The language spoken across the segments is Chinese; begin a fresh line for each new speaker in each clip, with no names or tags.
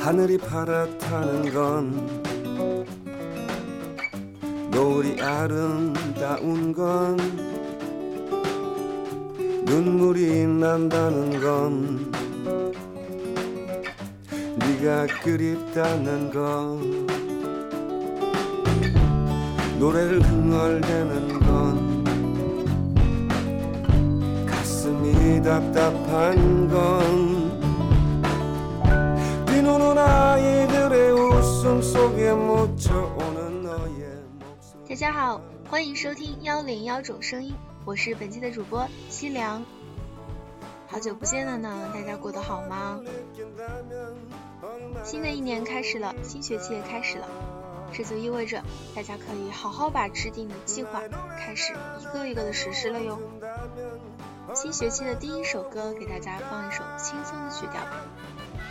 하늘이 파랗다는 건 노을이 아름다운 건 눈물이 난다는 건 네가 그립다는 건 노래를 흥얼대는 건 가슴이 답답한 건
大家好，欢迎收听幺零幺种声音，我是本期的主播西凉。好久不见了呢，大家过得好吗？新的一年开始了，新学期也开始了，这就意味着大家可以好好把制定的计划开始一个一个的实施了哟。新学期的第一首歌，给大家放一首轻松的曲调吧，《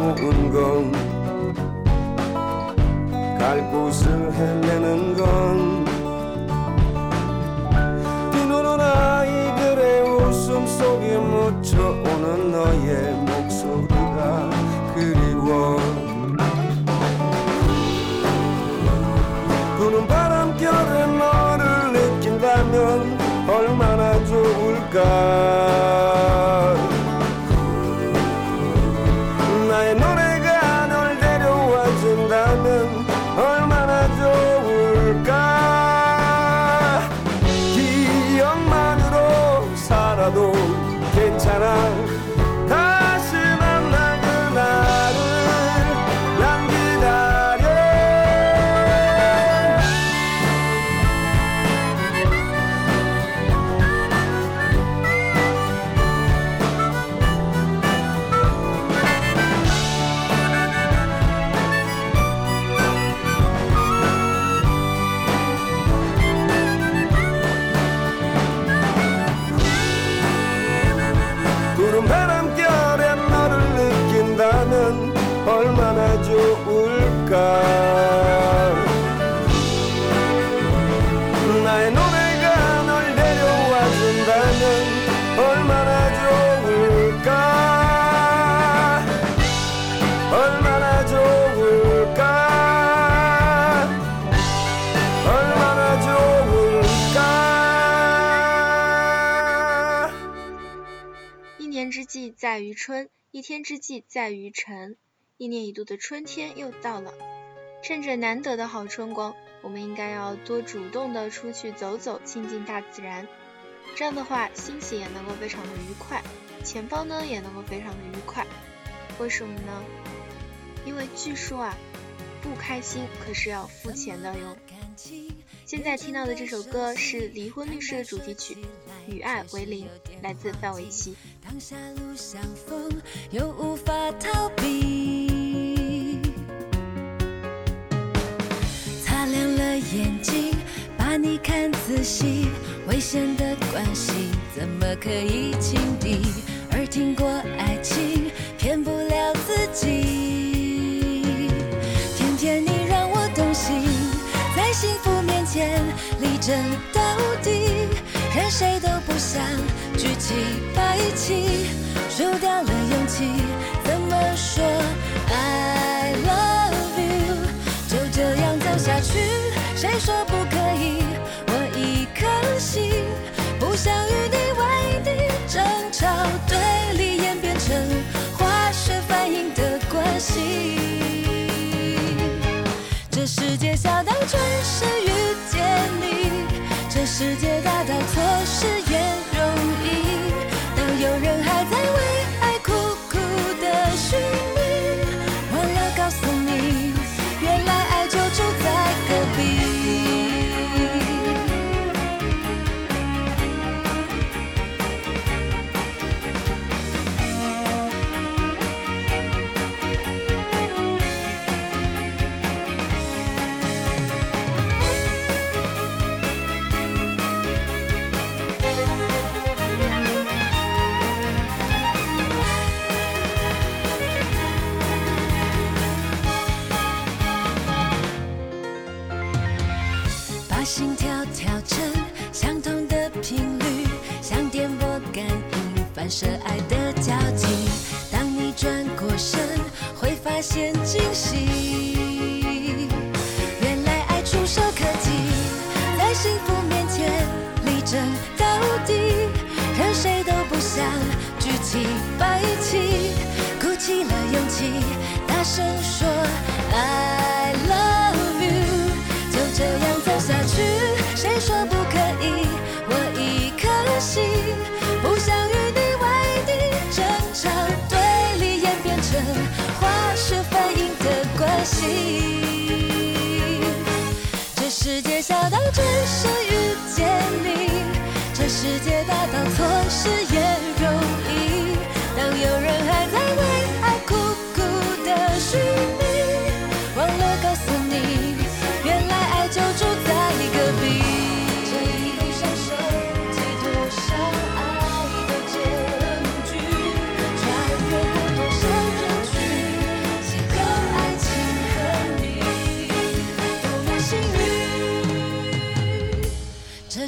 모은 건 갈 곳을 헤매는 건 비노는 아이들의 웃음 속에 묻혀오는 너의 ga Na yo ne ga no de de
一年之计在于春，一天之计在于晨。一年一度的春天又到了，趁着难得的好春光，我们应该要多主动的出去走走，亲近大自然。这样的话，心情也能够非常的愉快，钱包呢也能够非常的愉快。为什么呢？因为据说啊，不开心可是要付钱的哟。现在听到的这首歌是《离婚律师》的主题曲《与爱为零》，来自范玮琪。
当下路相逢，又无法逃避。擦亮了眼睛，把你看仔细，危险的关系怎么可以轻敌？而听过爱情，骗不了自己。偏偏你让我动心，在幸福面前力争到底，任谁都不想举起白旗，输掉了勇气，怎么说 I love you？就这样走下去，谁说不可以？我一颗心不想与你为敌，争吵对立演变成化学反应的关系。这世界小到准时遇见你，这世界要调成相同的频率，像电波感应反射爱的交集。当你转过身，会发现惊喜。原来爱触手可及，在幸福面前力争到底，任谁都不想举起白旗，鼓起了勇气，大声说到只是遇见你，这世界大到错失也容易。当有人还在为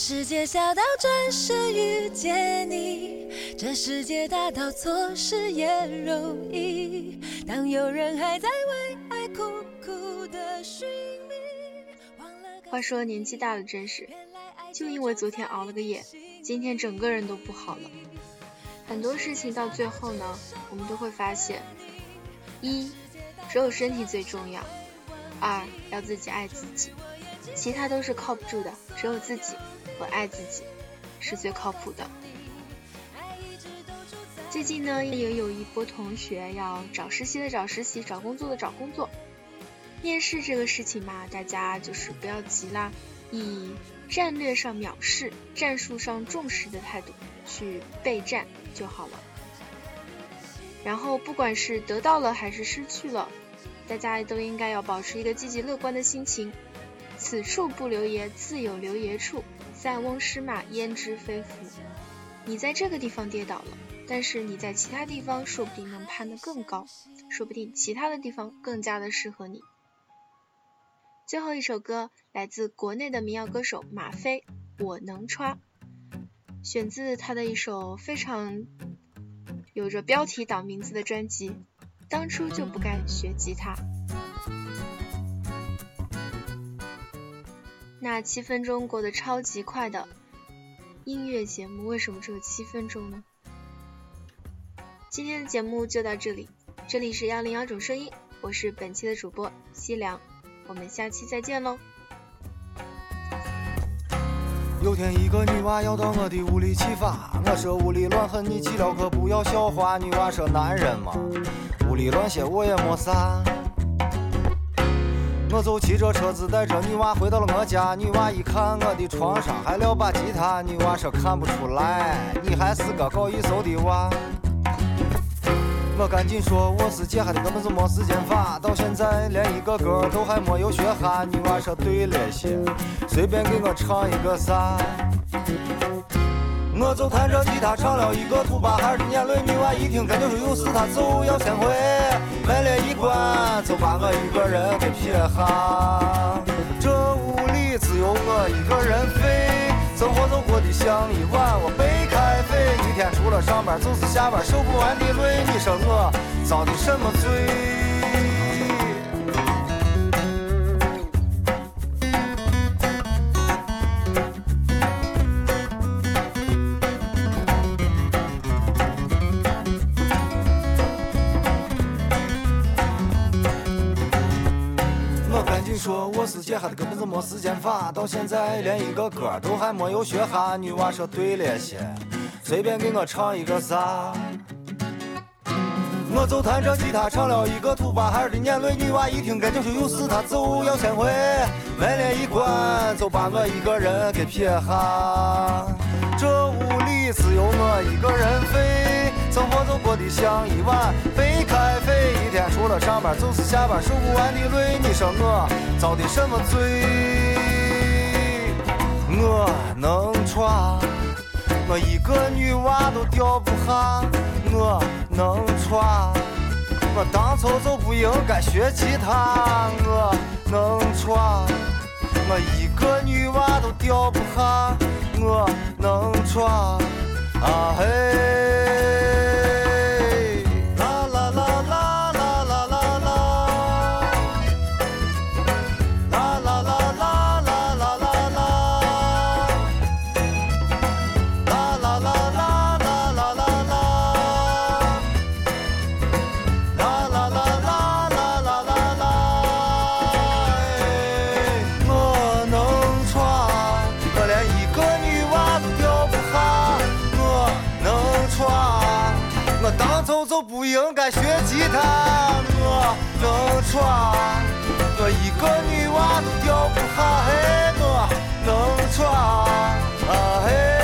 世界小到转身遇见你，这世界大到错失也容易。当有人还在为爱苦苦的寻觅，忘了
话说年纪大了真是，就因为昨天熬了个夜，今天整个人都不好了。很多事情到最后呢，我们都会发现，一，只有身体最重要；二，要自己爱自己，其他都是靠不住的，只有自己和爱自己是最靠谱的。最近呢，也有一波同学要找实习的找实习，找工作的找工作。面试这个事情嘛，大家就是不要急啦，以战略上藐视、战术上重视的态度去备战就好了。然后不管是得到了还是失去了，大家都应该要保持一个积极乐观的心情。此处不留爷，自有留爷处；塞翁失马，焉知非福。你在这个地方跌倒了，但是你在其他地方说不定能攀得更高，说不定其他的地方更加的适合你。最后一首歌来自国内的民谣歌手马飞，《我能穿》，选自他的一首非常有着标题党名字的专辑《当初就不该学吉他》。那七分钟过得超级快的音乐节目，为什么只有七分钟呢？今天的节目就到这里，这里是幺零幺种声音，我是本期的主播西凉。我们下期再见喽！
有天一个女娃要到我的屋里去发，我说屋里乱很，你去了可不要笑话。女娃说男人嘛，屋里乱些我也没啥。我就骑着车子带着女娃回到了我家，女娃一看我的床上还撂把吉他，女娃说看不出来，你还是个搞艺术的娃。我赶紧说我是姐，还的根本就没时间发，到现在连一个歌都还没有学哈。女娃说对了些，随便给我唱一个啥。我就弹着吉他唱了一个土巴孩的眼泪，女娃一听感觉说有事，她就要先回，门了一关就把我一个人给撇下。这屋里只有我一个人飞，生活就过得像一碗我白开水，一天除了上班就是下班，受不完的累，你说我遭的什么罪？世界，还的根本就没时间发，到现在连一个歌都还没有学哈。女娃说对了些，随便给我唱一个啥。我就弹着吉他唱了一个土巴孩的眼泪，女娃一听赶紧说有事，她就要先回，门帘一关就把我一个人给撇下。这屋里只有我一个人飞，生活就过得像一碗白开水，一天除了上班就是下班，受不完的累，你说我遭的什么罪？我能穿，我一个女娃都吊不下，我能穿，我当初就不应该学吉他，我能穿，我一个女娃都掉不下，我能闯啊嘿。我不应该学吉他，我能穿。我一个女娃都跳不下，我能穿啊嘿。